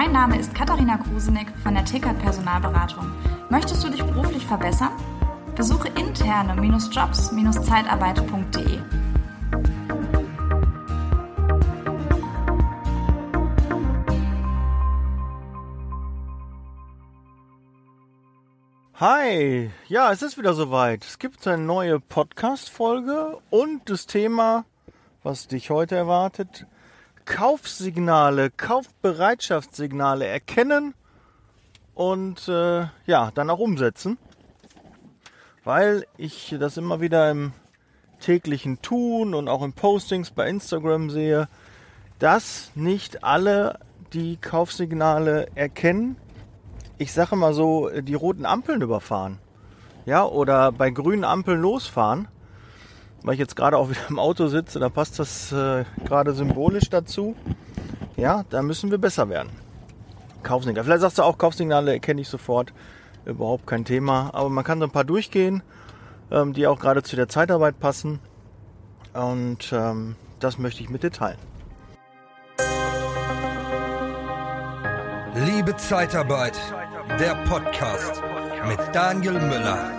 Mein Name ist Katharina Krusenick von der Tickert Personalberatung. Möchtest du dich beruflich verbessern? Besuche interne-jobs-zeitarbeit.de. Hi, ja, es ist wieder soweit. Es gibt eine neue Podcast-Folge und das Thema, was dich heute erwartet, Kaufsignale, Kaufbereitschaftssignale erkennen und äh, ja, dann auch umsetzen. Weil ich das immer wieder im täglichen Tun und auch in Postings bei Instagram sehe, dass nicht alle die Kaufsignale erkennen ich sage mal so, die roten Ampeln überfahren. Ja, oder bei grünen Ampeln losfahren. Weil ich jetzt gerade auch wieder im Auto sitze, da passt das äh, gerade symbolisch dazu. Ja, da müssen wir besser werden. Kaufsignale. Vielleicht sagst du auch, Kaufsignale erkenne ich sofort. Überhaupt kein Thema. Aber man kann so ein paar durchgehen, ähm, die auch gerade zu der Zeitarbeit passen. Und ähm, das möchte ich mit dir teilen. Liebe Zeitarbeit der Podcast mit Daniel Müller.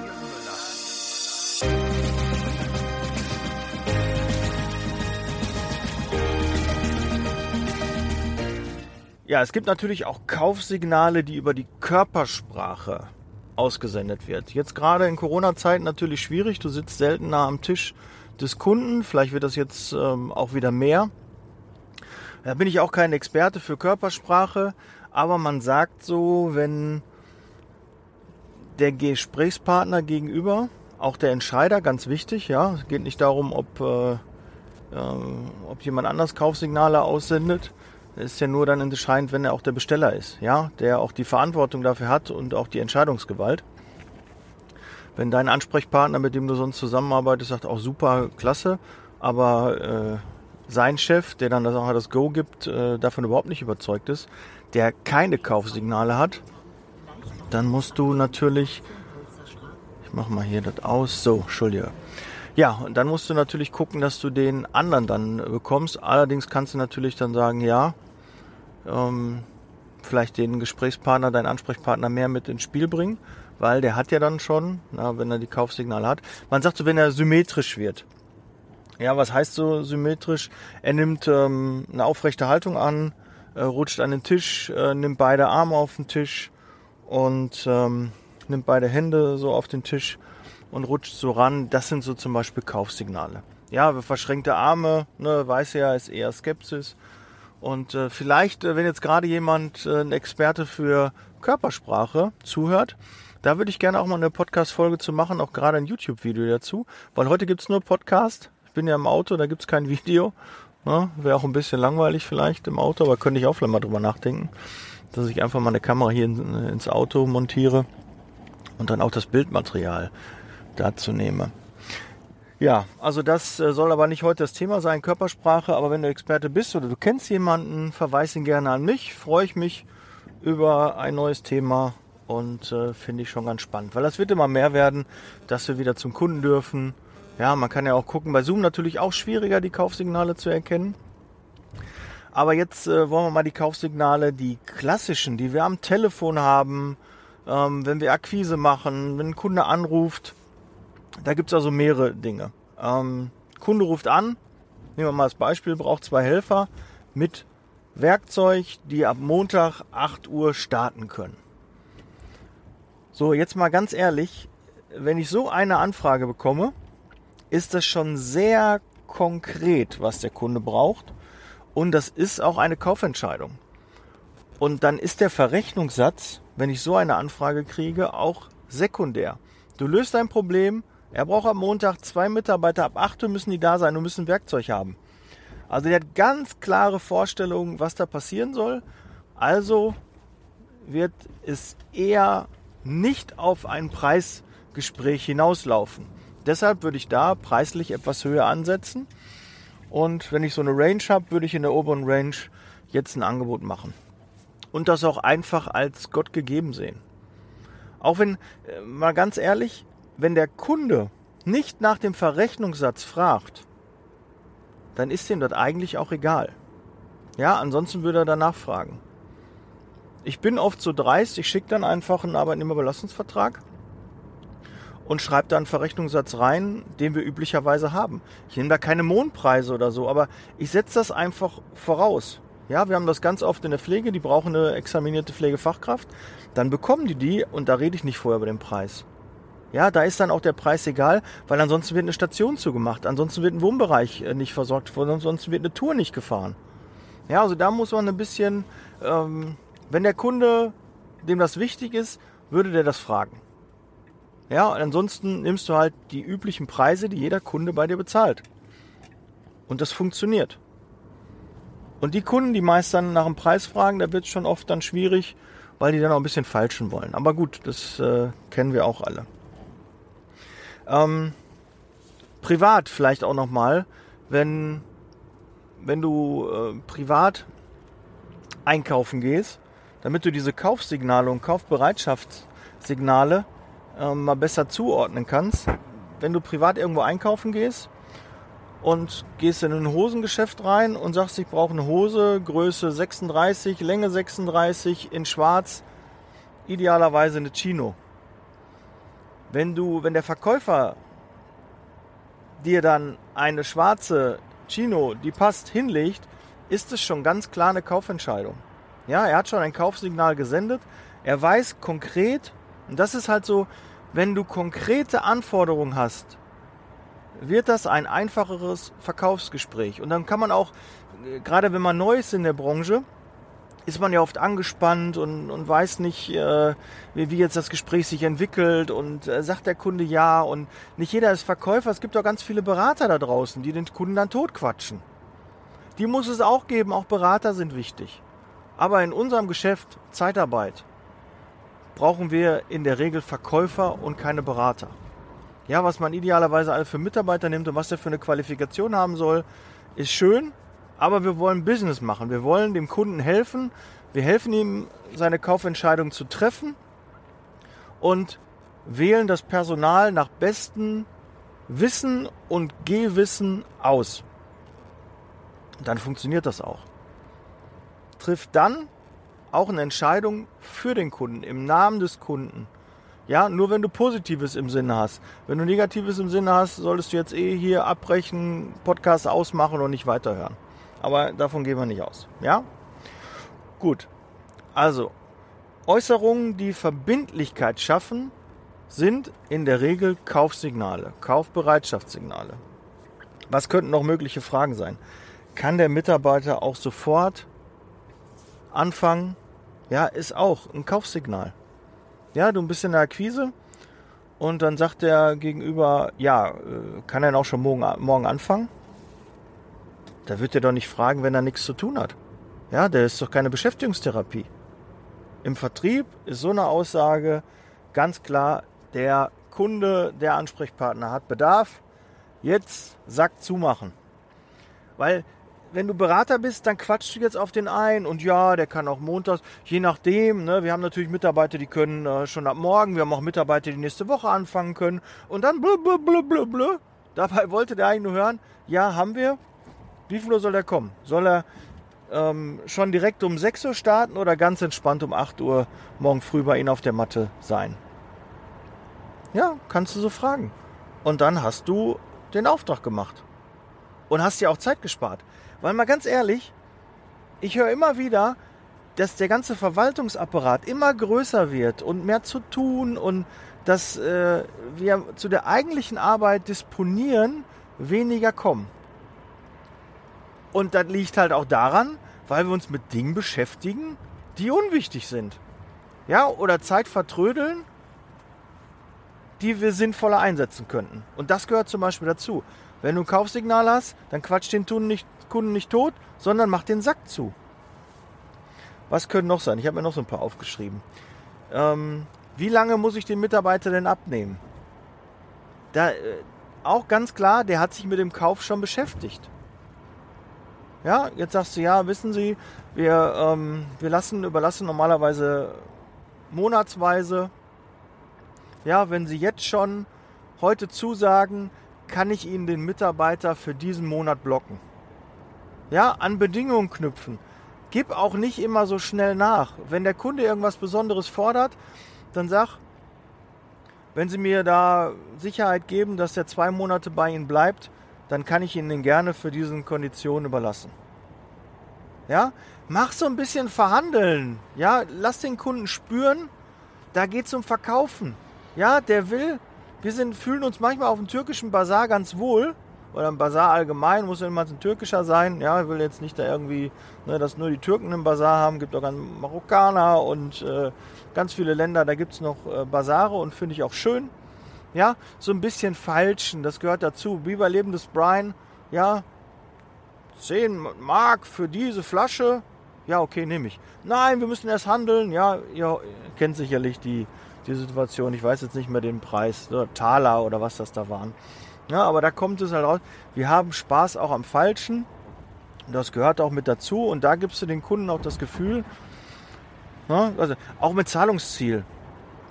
Ja, es gibt natürlich auch Kaufsignale, die über die Körpersprache ausgesendet wird. Jetzt gerade in Corona-Zeiten natürlich schwierig. Du sitzt seltener am Tisch des Kunden. Vielleicht wird das jetzt ähm, auch wieder mehr. Da bin ich auch kein Experte für Körpersprache, aber man sagt so, wenn der Gesprächspartner gegenüber, auch der Entscheider, ganz wichtig, ja, es geht nicht darum, ob, äh, äh, ob jemand anders Kaufsignale aussendet. Ist ja nur dann entscheidend, wenn er auch der Besteller ist, ja, der auch die Verantwortung dafür hat und auch die Entscheidungsgewalt. Wenn dein Ansprechpartner, mit dem du sonst zusammenarbeitest, sagt, auch super, klasse, aber äh, sein Chef, der dann auch das Go gibt, äh, davon überhaupt nicht überzeugt ist, der keine Kaufsignale hat, dann musst du natürlich, ich mache mal hier das aus, so, Entschuldige. Ja, und dann musst du natürlich gucken, dass du den anderen dann bekommst. Allerdings kannst du natürlich dann sagen, ja, ähm, vielleicht den Gesprächspartner, deinen Ansprechpartner mehr mit ins Spiel bringen, weil der hat ja dann schon, na, wenn er die Kaufsignale hat. Man sagt so, wenn er symmetrisch wird. Ja, was heißt so symmetrisch? Er nimmt ähm, eine aufrechte Haltung an, äh, rutscht an den Tisch, äh, nimmt beide Arme auf den Tisch und ähm, nimmt beide Hände so auf den Tisch und rutscht so ran. Das sind so zum Beispiel Kaufsignale. Ja, verschränkte Arme, ne, weiß ja, ist eher Skepsis. Und äh, vielleicht, äh, wenn jetzt gerade jemand, äh, ein Experte für Körpersprache zuhört, da würde ich gerne auch mal eine Podcast-Folge zu machen, auch gerade ein YouTube-Video dazu, weil heute gibt's nur Podcast. Ich bin ja im Auto, da gibt's kein Video. Ne? Wäre auch ein bisschen langweilig vielleicht im Auto, aber könnte ich auch vielleicht mal drüber nachdenken dass ich einfach mal eine Kamera hier ins Auto montiere und dann auch das Bildmaterial dazu nehme. Ja, also das äh, soll aber nicht heute das Thema sein, Körpersprache, aber wenn du Experte bist oder du kennst jemanden, verweis ihn gerne an mich, freue ich mich über ein neues Thema und äh, finde ich schon ganz spannend, weil das wird immer mehr werden, dass wir wieder zum Kunden dürfen. Ja, man kann ja auch gucken, bei Zoom natürlich auch schwieriger, die Kaufsignale zu erkennen. Aber jetzt äh, wollen wir mal die Kaufsignale, die klassischen, die wir am Telefon haben, ähm, wenn wir Akquise machen, wenn ein Kunde anruft. Da gibt es also mehrere Dinge. Ähm, Kunde ruft an, nehmen wir mal das Beispiel, braucht zwei Helfer mit Werkzeug, die ab Montag 8 Uhr starten können. So, jetzt mal ganz ehrlich, wenn ich so eine Anfrage bekomme, ist das schon sehr konkret, was der Kunde braucht. Und das ist auch eine Kaufentscheidung. Und dann ist der Verrechnungssatz, wenn ich so eine Anfrage kriege, auch sekundär. Du löst ein Problem, er braucht am Montag zwei Mitarbeiter, ab 8 Uhr müssen die da sein und müssen Werkzeug haben. Also der hat ganz klare Vorstellungen, was da passieren soll. Also wird es eher nicht auf ein Preisgespräch hinauslaufen. Deshalb würde ich da preislich etwas höher ansetzen und wenn ich so eine Range habe, würde ich in der oberen Range jetzt ein Angebot machen. Und das auch einfach als Gott gegeben sehen. Auch wenn, äh, mal ganz ehrlich, wenn der Kunde nicht nach dem Verrechnungssatz fragt, dann ist ihm das eigentlich auch egal. Ja, ansonsten würde er danach fragen. Ich bin oft so dreist, ich schicke dann einfach einen Arbeitnehmerbelastungsvertrag und schreibe da einen Verrechnungssatz rein, den wir üblicherweise haben. Ich nehme da keine Mondpreise oder so, aber ich setze das einfach voraus. Ja, wir haben das ganz oft in der Pflege, die brauchen eine examinierte Pflegefachkraft. Dann bekommen die die und da rede ich nicht vorher über den Preis. Ja, da ist dann auch der Preis egal, weil ansonsten wird eine Station zugemacht, ansonsten wird ein Wohnbereich äh, nicht versorgt, ansonsten wird eine Tour nicht gefahren. Ja, also da muss man ein bisschen, ähm, wenn der Kunde, dem das wichtig ist, würde der das fragen. Ja, ansonsten nimmst du halt die üblichen Preise, die jeder Kunde bei dir bezahlt. Und das funktioniert. Und die Kunden, die meist dann nach dem Preis fragen, da wird es schon oft dann schwierig, weil die dann auch ein bisschen falschen wollen. Aber gut, das äh, kennen wir auch alle. Ähm, privat vielleicht auch nochmal, wenn, wenn du äh, privat einkaufen gehst, damit du diese Kaufsignale und Kaufbereitschaftssignale äh, mal besser zuordnen kannst. Wenn du privat irgendwo einkaufen gehst, und gehst in ein Hosengeschäft rein und sagst, ich brauche eine Hose, Größe 36, Länge 36, in schwarz, idealerweise eine Chino. Wenn du, wenn der Verkäufer dir dann eine schwarze Chino, die passt, hinlegt, ist es schon ganz klar eine Kaufentscheidung. Ja, er hat schon ein Kaufsignal gesendet. Er weiß konkret, und das ist halt so, wenn du konkrete Anforderungen hast, wird das ein einfacheres Verkaufsgespräch. Und dann kann man auch, äh, gerade wenn man neu ist in der Branche, ist man ja oft angespannt und, und weiß nicht, äh, wie, wie, jetzt das Gespräch sich entwickelt und äh, sagt der Kunde ja und nicht jeder ist Verkäufer. Es gibt auch ganz viele Berater da draußen, die den Kunden dann totquatschen. Die muss es auch geben, auch Berater sind wichtig. Aber in unserem Geschäft Zeitarbeit brauchen wir in der Regel Verkäufer und keine Berater ja, was man idealerweise alle für Mitarbeiter nimmt und was der für eine Qualifikation haben soll, ist schön, aber wir wollen Business machen. Wir wollen dem Kunden helfen. Wir helfen ihm, seine Kaufentscheidung zu treffen und wählen das Personal nach bestem Wissen und Gehwissen aus. Dann funktioniert das auch. Trifft dann auch eine Entscheidung für den Kunden, im Namen des Kunden. Ja, nur wenn du Positives im Sinne hast. Wenn du Negatives im Sinne hast, solltest du jetzt eh hier abbrechen, Podcast ausmachen und nicht weiterhören. Aber davon gehen wir nicht aus. Ja? Gut. Also, Äußerungen, die Verbindlichkeit schaffen, sind in der Regel Kaufsignale, Kaufbereitschaftssignale. Was könnten noch mögliche Fragen sein? Kann der Mitarbeiter auch sofort anfangen? Ja, ist auch ein Kaufsignal. Ja, du bist in der Akquise und dann sagt der Gegenüber, ja, äh, kann er auch schon morgen, morgen anfangen? Da wird er doch nicht fragen, wenn er nichts zu tun hat. Ja, der ist doch keine Beschäftigungstherapie. Im Vertrieb ist so eine Aussage ganz klar, der Kunde, der Ansprechpartner hat Bedarf, jetzt Sack zumachen. Weil wenn du Berater bist, dann quatschst du jetzt auf den ein und ja, der kann auch montags, je nachdem. Ne, wir haben natürlich Mitarbeiter, die können äh, schon ab morgen, wir haben auch Mitarbeiter, die nächste Woche anfangen können und dann blö, blö, blö, blö, blö. Dabei wollte der eigentlich nur hören, ja, haben wir. Wie viel Uhr soll er kommen? Soll er ähm, schon direkt um 6 Uhr starten oder ganz entspannt um 8 Uhr morgen früh bei Ihnen auf der Matte sein? Ja, kannst du so fragen. Und dann hast du den Auftrag gemacht. Und hast dir auch Zeit gespart. Weil mal ganz ehrlich, ich höre immer wieder, dass der ganze Verwaltungsapparat immer größer wird und mehr zu tun und dass äh, wir zu der eigentlichen Arbeit disponieren, weniger kommen. Und das liegt halt auch daran, weil wir uns mit Dingen beschäftigen, die unwichtig sind. Ja, oder Zeit vertrödeln, die wir sinnvoller einsetzen könnten. Und das gehört zum Beispiel dazu. Wenn du ein Kaufsignal hast, dann quatsch den Kunden nicht, Kunden nicht tot, sondern mach den Sack zu. Was können noch sein? Ich habe mir noch so ein paar aufgeschrieben. Ähm, wie lange muss ich den Mitarbeiter denn abnehmen? Da, äh, auch ganz klar, der hat sich mit dem Kauf schon beschäftigt. Ja, jetzt sagst du, ja, wissen Sie, wir, ähm, wir lassen, überlassen normalerweise monatsweise. Ja, wenn Sie jetzt schon heute zusagen, kann ich Ihnen den Mitarbeiter für diesen Monat blocken. Ja, an Bedingungen knüpfen. gib auch nicht immer so schnell nach. Wenn der Kunde irgendwas Besonderes fordert, dann sag, wenn Sie mir da Sicherheit geben, dass er zwei Monate bei Ihnen bleibt, dann kann ich Ihnen den gerne für diesen Konditionen überlassen. Ja, mach so ein bisschen verhandeln. Ja, lass den Kunden spüren, da geht es um Verkaufen. Ja, der will, wir sind, fühlen uns manchmal auf dem türkischen Bazar ganz wohl. Oder im Bazar allgemein, muss ja immer ein türkischer sein. Ja, ich will jetzt nicht da irgendwie, ne, dass nur die Türken im Bazar haben. Gibt auch ganz Marokkaner und äh, ganz viele Länder, da gibt es noch äh, Bazare und finde ich auch schön. Ja, so ein bisschen falschen, das gehört dazu. Wie bei Lebendes Brian, ja, 10 Mark für diese Flasche. Ja, okay, nehme ich. Nein, wir müssen erst handeln. Ja, ihr kennt sicherlich die, die Situation. Ich weiß jetzt nicht mehr den Preis. Oder Taler oder was das da waren. Ja, aber da kommt es halt raus. Wir haben Spaß auch am Falschen. Das gehört auch mit dazu. Und da gibst du den Kunden auch das Gefühl, ja, also auch mit Zahlungsziel.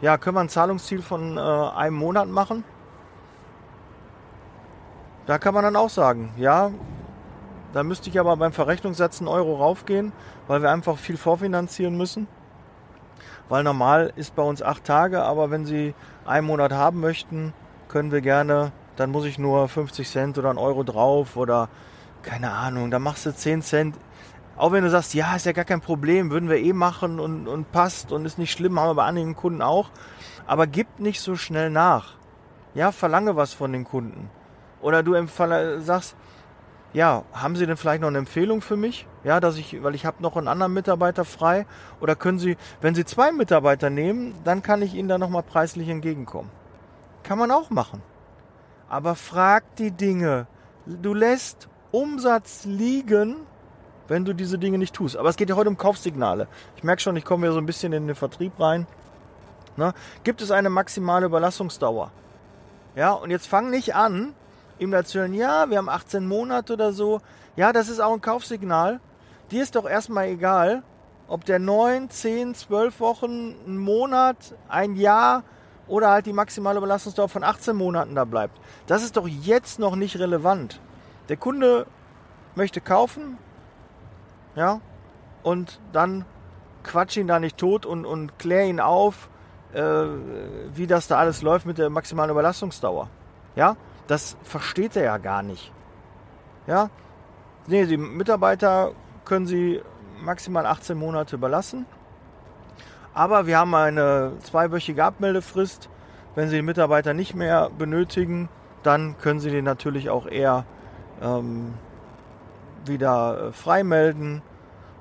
Ja, können wir ein Zahlungsziel von äh, einem Monat machen? Da kann man dann auch sagen, ja, da müsste ich aber beim Verrechnungssatz einen Euro raufgehen, weil wir einfach viel vorfinanzieren müssen. Weil normal ist bei uns acht Tage, aber wenn Sie einen Monat haben möchten, können wir gerne, dann muss ich nur 50 Cent oder einen Euro drauf oder keine Ahnung, dann machst du 10 Cent. Auch wenn du sagst, ja, ist ja gar kein Problem, würden wir eh machen und, und passt und ist nicht schlimm, haben wir bei einigen Kunden auch. Aber gib nicht so schnell nach. Ja, verlange was von den Kunden. Oder du sagst, ja, haben Sie denn vielleicht noch eine Empfehlung für mich? Ja, dass ich, weil ich habe noch einen anderen Mitarbeiter frei. Oder können Sie, wenn Sie zwei Mitarbeiter nehmen, dann kann ich Ihnen da nochmal preislich entgegenkommen. Kann man auch machen. Aber frag die Dinge. Du lässt Umsatz liegen, wenn du diese Dinge nicht tust. Aber es geht ja heute um Kaufsignale. Ich merke schon, ich komme ja so ein bisschen in den Vertrieb rein. Ne? Gibt es eine maximale Überlassungsdauer? Ja, und jetzt fang nicht an, ihm erzählen, ja, wir haben 18 Monate oder so. Ja, das ist auch ein Kaufsignal. Dir ist doch erstmal egal, ob der 9, 10, 12 Wochen, einen Monat, ein Jahr oder halt die maximale Belastungsdauer von 18 Monaten da bleibt. Das ist doch jetzt noch nicht relevant. Der Kunde möchte kaufen, ja, und dann quatsch ihn da nicht tot und, und klär ihn auf, äh, wie das da alles läuft mit der maximalen Überlastungsdauer. Ja, das versteht er ja gar nicht. Ja? Nee, die Mitarbeiter können sie maximal 18 Monate überlassen. Aber wir haben eine zweiwöchige Abmeldefrist. Wenn Sie den Mitarbeiter nicht mehr benötigen, dann können Sie den natürlich auch eher ähm, wieder äh, freimelden.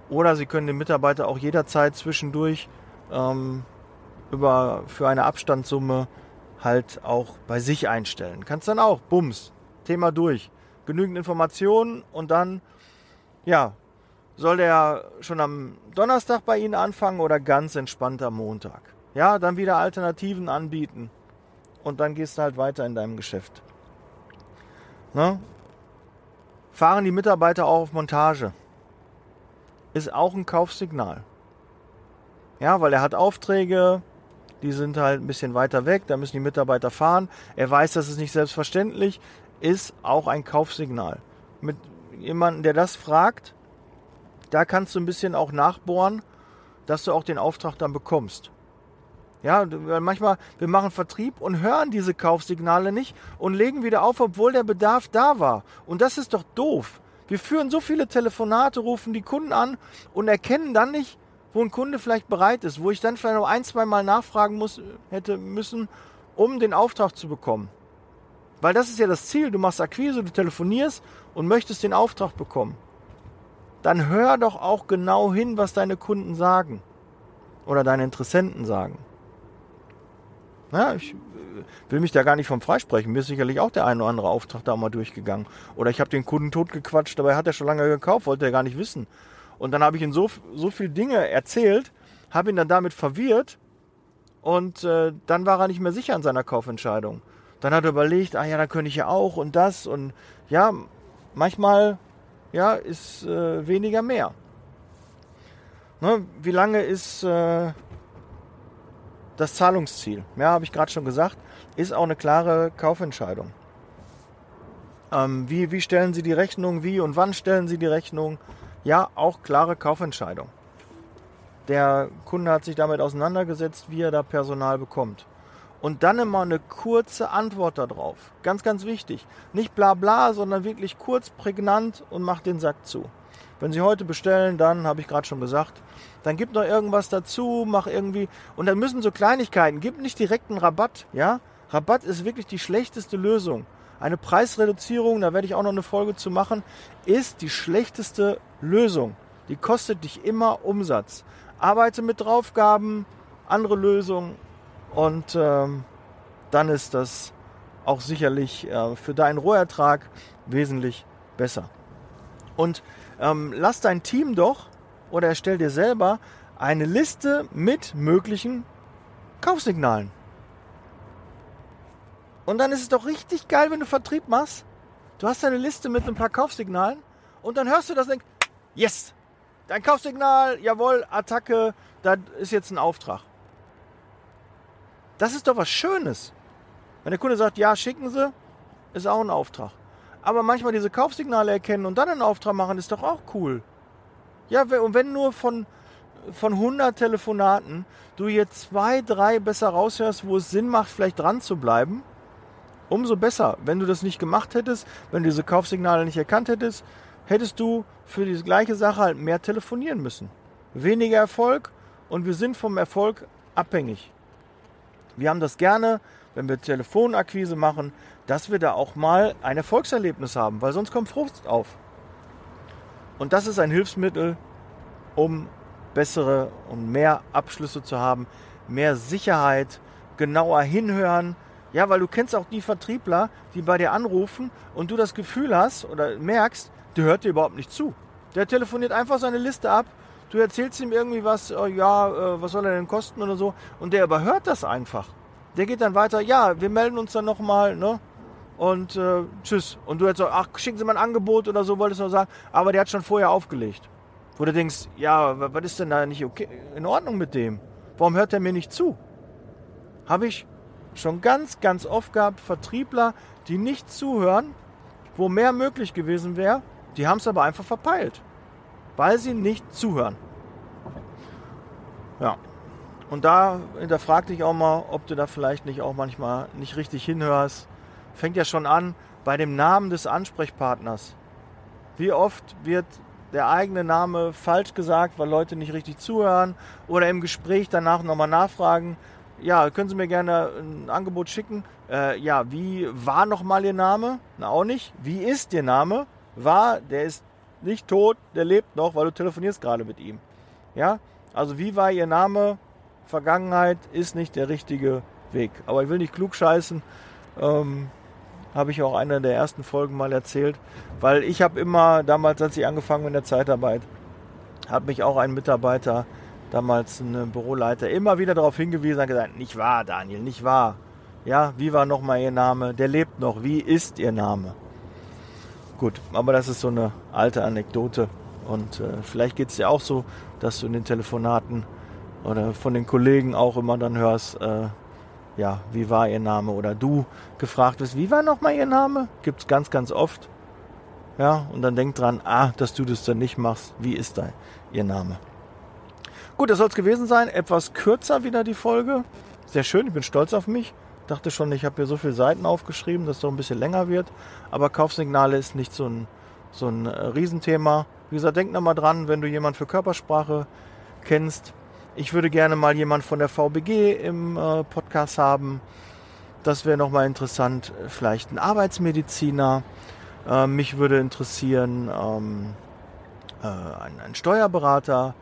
Oder Sie können den Mitarbeiter auch jederzeit zwischendurch ähm, über, für eine Abstandssumme halt auch bei sich einstellen. Kannst dann auch, bums, Thema durch. Genügend Informationen und dann, ja, soll der schon am Donnerstag bei Ihnen anfangen oder ganz entspannt am Montag? Ja, dann wieder Alternativen anbieten und dann gehst du halt weiter in deinem Geschäft. Ne? Fahren die Mitarbeiter auch auf Montage? Ist auch ein Kaufsignal. Ja, weil er hat Aufträge, die sind halt ein bisschen weiter weg, da müssen die Mitarbeiter fahren. Er weiß, das ist nicht selbstverständlich, ist auch ein Kaufsignal. Mit jemandem, der das fragt, da kannst du ein bisschen auch nachbohren, dass du auch den Auftrag dann bekommst. Ja, manchmal, wir machen Vertrieb und hören diese Kaufsignale nicht und legen wieder auf, obwohl der Bedarf da war. Und das ist doch doof. Wir führen so viele Telefonate, rufen die Kunden an und erkennen dann nicht, wo ein Kunde vielleicht bereit ist, wo ich dann vielleicht noch ein, zwei Mal nachfragen muss, hätte müssen, um den Auftrag zu bekommen. Weil das ist ja das Ziel. Du machst Akquise, du telefonierst und möchtest den Auftrag bekommen. Dann hör doch auch genau hin, was deine Kunden sagen. Oder deine Interessenten sagen. Ja, ich äh, will mich da gar nicht vom freisprechen. Mir ist sicherlich auch der ein oder andere Auftrag da mal durchgegangen. Oder ich habe den Kunden totgequatscht, dabei hat er schon lange gekauft, wollte er gar nicht wissen. Und dann habe ich ihm so, so viele Dinge erzählt, habe ihn dann damit verwirrt und äh, dann war er nicht mehr sicher an seiner Kaufentscheidung. Dann hat er überlegt, ah ja, da könnte ich ja auch und das und ja, manchmal ja, ist äh, weniger mehr. Ne, wie lange ist äh, das Zahlungsziel? Ja, habe ich gerade schon gesagt, ist auch eine klare Kaufentscheidung. Ähm, wie, wie stellen Sie die Rechnung, wie und wann stellen Sie die Rechnung? Ja, auch klare Kaufentscheidung. Der Kunde hat sich damit auseinandergesetzt, wie er da Personal bekommt. Und dann immer eine kurze Antwort darauf. Ganz, ganz wichtig. Nicht bla bla, sondern wirklich kurz, prägnant und macht den Sack zu. Wenn Sie heute bestellen, dann, habe ich gerade schon gesagt, dann gibt noch irgendwas dazu, mach irgendwie. Und dann müssen so Kleinigkeiten, gibt nicht direkt einen Rabatt, ja? Rabatt ist wirklich die schlechteste Lösung. Eine Preisreduzierung, da werde ich auch noch eine Folge zu machen, ist die schlechteste Lösung. Die kostet dich immer Umsatz. Arbeite mit Draufgaben, andere Lösungen und ähm, dann ist das auch sicherlich äh, für deinen Rohertrag wesentlich besser. Und ähm, lass dein Team doch oder erstell dir selber eine Liste mit möglichen Kaufsignalen. Und dann ist es doch richtig geil, wenn du Vertrieb machst. Du hast eine Liste mit ein paar Kaufsignalen und dann hörst du das und denkst, yes, dein Kaufsignal, jawohl, Attacke, das ist jetzt ein Auftrag. Das ist doch was Schönes. Wenn der Kunde sagt, ja, schicken Sie, ist auch ein Auftrag. Aber manchmal diese Kaufsignale erkennen und dann einen Auftrag machen, ist doch auch cool. Ja, und wenn nur von, von 100 Telefonaten du jetzt zwei, drei besser raushörst, wo es Sinn macht, vielleicht dran zu bleiben, umso besser. Wenn du das nicht gemacht hättest, wenn du diese Kaufsignale nicht erkannt hättest, hättest du für diese gleiche Sache halt mehr telefonieren müssen. Weniger Erfolg und wir sind vom Erfolg abhängig. Wir haben das gerne, wenn wir Telefonakquise machen, dass wir da auch mal ein Erfolgserlebnis haben, weil sonst kommt Frust auf. Und das ist ein Hilfsmittel, um bessere und mehr Abschlüsse zu haben, mehr Sicherheit, genauer hinhören. Ja, weil du kennst auch die Vertriebler, die bei dir anrufen und du das Gefühl hast oder merkst, der hört dir überhaupt nicht zu. Der telefoniert einfach seine Liste ab. Du erzählst ihm irgendwie was, oh, ja, äh, was soll er denn kosten oder so. Und der überhört das einfach. Der geht dann weiter, ja, wir melden uns dann nochmal, ne? Und äh, tschüss. Und du hättest so, ach, schicken Sie mal ein Angebot oder so, wolltest du sagen. Aber der hat schon vorher aufgelegt. Wo du denkst, ja, was ist denn da nicht okay, in Ordnung mit dem? Warum hört er mir nicht zu? Habe ich schon ganz, ganz oft gehabt, Vertriebler, die nicht zuhören, wo mehr möglich gewesen wäre, die haben es aber einfach verpeilt, weil sie nicht zuhören. Ja. Und da hinterfrag dich auch mal, ob du da vielleicht nicht auch manchmal nicht richtig hinhörst fängt ja schon an bei dem Namen des Ansprechpartners. Wie oft wird der eigene Name falsch gesagt, weil Leute nicht richtig zuhören oder im Gespräch danach nochmal nachfragen. Ja, können Sie mir gerne ein Angebot schicken? Äh, ja, wie war nochmal Ihr Name? Na, auch nicht. Wie ist Ihr Name? War, der ist nicht tot, der lebt noch, weil du telefonierst gerade mit ihm. Ja, also wie war Ihr Name? Vergangenheit ist nicht der richtige Weg. Aber ich will nicht klug scheißen. Ähm, habe ich auch einer der ersten Folgen mal erzählt, weil ich habe immer damals, als ich angefangen bin in der Zeitarbeit, hat mich auch ein Mitarbeiter, damals ein Büroleiter, immer wieder darauf hingewiesen und gesagt, nicht wahr, Daniel, nicht wahr. Ja, wie war nochmal Ihr Name? Der lebt noch. Wie ist Ihr Name? Gut, aber das ist so eine alte Anekdote. Und äh, vielleicht geht es dir auch so, dass du in den Telefonaten oder von den Kollegen auch immer dann hörst, äh, ja, wie war Ihr Name? Oder du gefragt wirst, wie war nochmal Ihr Name? Gibt es ganz, ganz oft. Ja, und dann denk dran, ah, dass du das dann nicht machst. Wie ist dein Ihr Name? Gut, das soll es gewesen sein. Etwas kürzer wieder die Folge. Sehr schön, ich bin stolz auf mich. Dachte schon, ich habe hier so viele Seiten aufgeschrieben, dass es doch ein bisschen länger wird. Aber Kaufsignale ist nicht so ein, so ein äh, Riesenthema. Wie gesagt, denk nochmal dran, wenn du jemanden für Körpersprache kennst, ich würde gerne mal jemand von der VBG im äh, Podcast haben. Das wäre nochmal interessant. Vielleicht ein Arbeitsmediziner. Äh, mich würde interessieren ähm, äh, ein, ein, Steuerberater,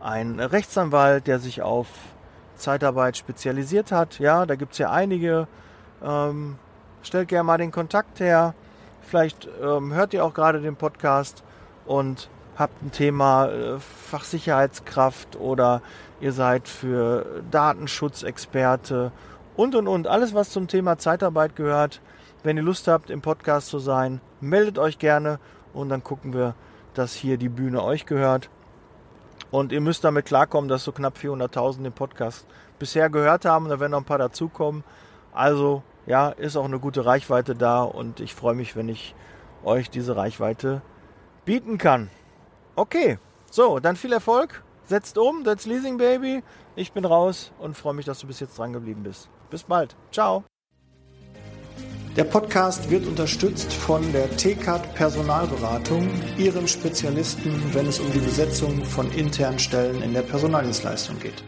ein Rechtsanwalt, der sich auf Zeitarbeit spezialisiert hat. Ja, da gibt es ja einige. Ähm, stellt gerne mal den Kontakt her. Vielleicht ähm, hört ihr auch gerade den Podcast und habt ein Thema äh, Fachsicherheitskraft oder ihr seid für Datenschutzexperte und und und. Alles, was zum Thema Zeitarbeit gehört. Wenn ihr Lust habt, im Podcast zu sein, meldet euch gerne und dann gucken wir, dass hier die Bühne euch gehört. Und ihr müsst damit klarkommen, dass so knapp 400.000 den Podcast bisher gehört haben. Da werden noch ein paar dazukommen. Also, ja, ist auch eine gute Reichweite da und ich freue mich, wenn ich euch diese Reichweite bieten kann. Okay, so, dann viel Erfolg. Setzt um, that's Leasing Baby. Ich bin raus und freue mich, dass du bis jetzt dran geblieben bist. Bis bald. Ciao. Der Podcast wird unterstützt von der TCAT Personalberatung, ihrem Spezialisten, wenn es um die Besetzung von internen Stellen in der Personaldienstleistung geht.